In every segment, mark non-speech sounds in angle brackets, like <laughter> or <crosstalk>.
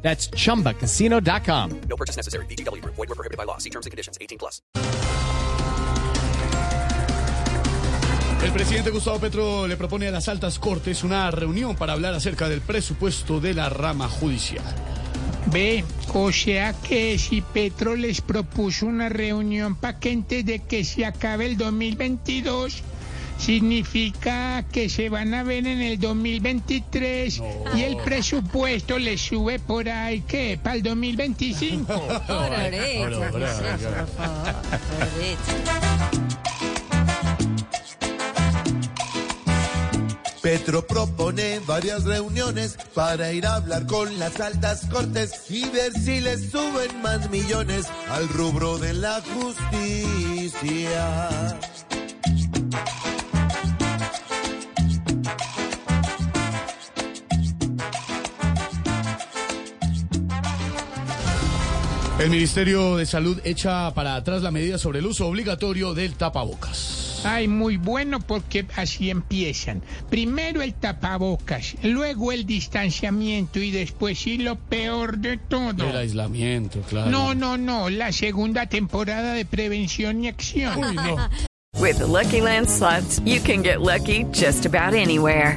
That's chumbacasino.com. No purchase necessary. BGW. Void were prohibited by law. See terms and conditions. 18 plus. El presidente Gustavo Petro le propone a las altas cortes una reunión para hablar acerca del presupuesto de la rama judicial. Ve, o sea que si Petro les propuso una reunión para que antes de que se acabe el 2022, significa que se van a ver en el 2023 y el presupuesto les sube por ahí, ¿qué? ¿Para el 2025? Ororeta, Ahora, ahora, Jesús, ahora. por favor. Ororeta. Petro propone varias reuniones para ir a hablar con las altas cortes y ver si les suben más millones al rubro de la justicia. El Ministerio de Salud echa para atrás la medida sobre el uso obligatorio del tapabocas. Ay, muy bueno porque así empiezan. Primero el tapabocas, luego el distanciamiento y después sí lo peor de todo. El aislamiento, claro. No, no, no, la segunda temporada de prevención y acción. Uy, no. <laughs> With the Lucky Land slots, you can get lucky just about anywhere.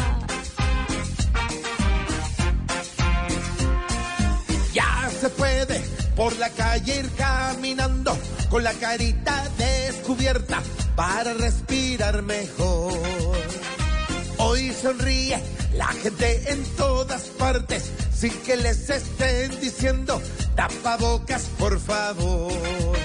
se puede por la calle ir caminando con la carita descubierta para respirar mejor. Hoy sonríe la gente en todas partes sin que les estén diciendo tapabocas por favor.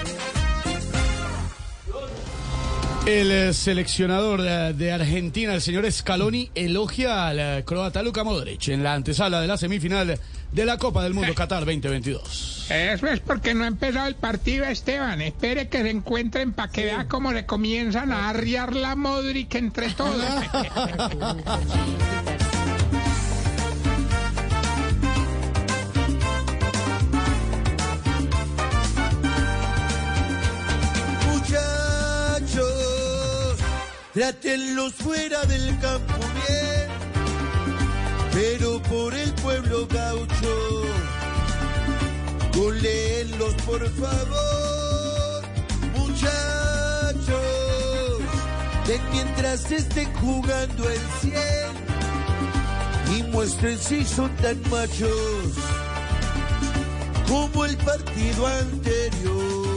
El eh, seleccionador eh, de Argentina, el señor Scaloni, elogia al eh, croata Luka Modric en la antesala de la semifinal de la Copa del Mundo Qatar 2022. Eso es porque no ha empezado el partido, Esteban. Espere que se encuentren para que vea cómo le comienzan a arriar la Modric entre todos. <laughs> <laughs> trátenlos fuera del campo bien, pero por el pueblo gaucho, goleenlos por favor, muchachos, de mientras estén jugando el 100 y muestren si son tan machos como el partido anterior.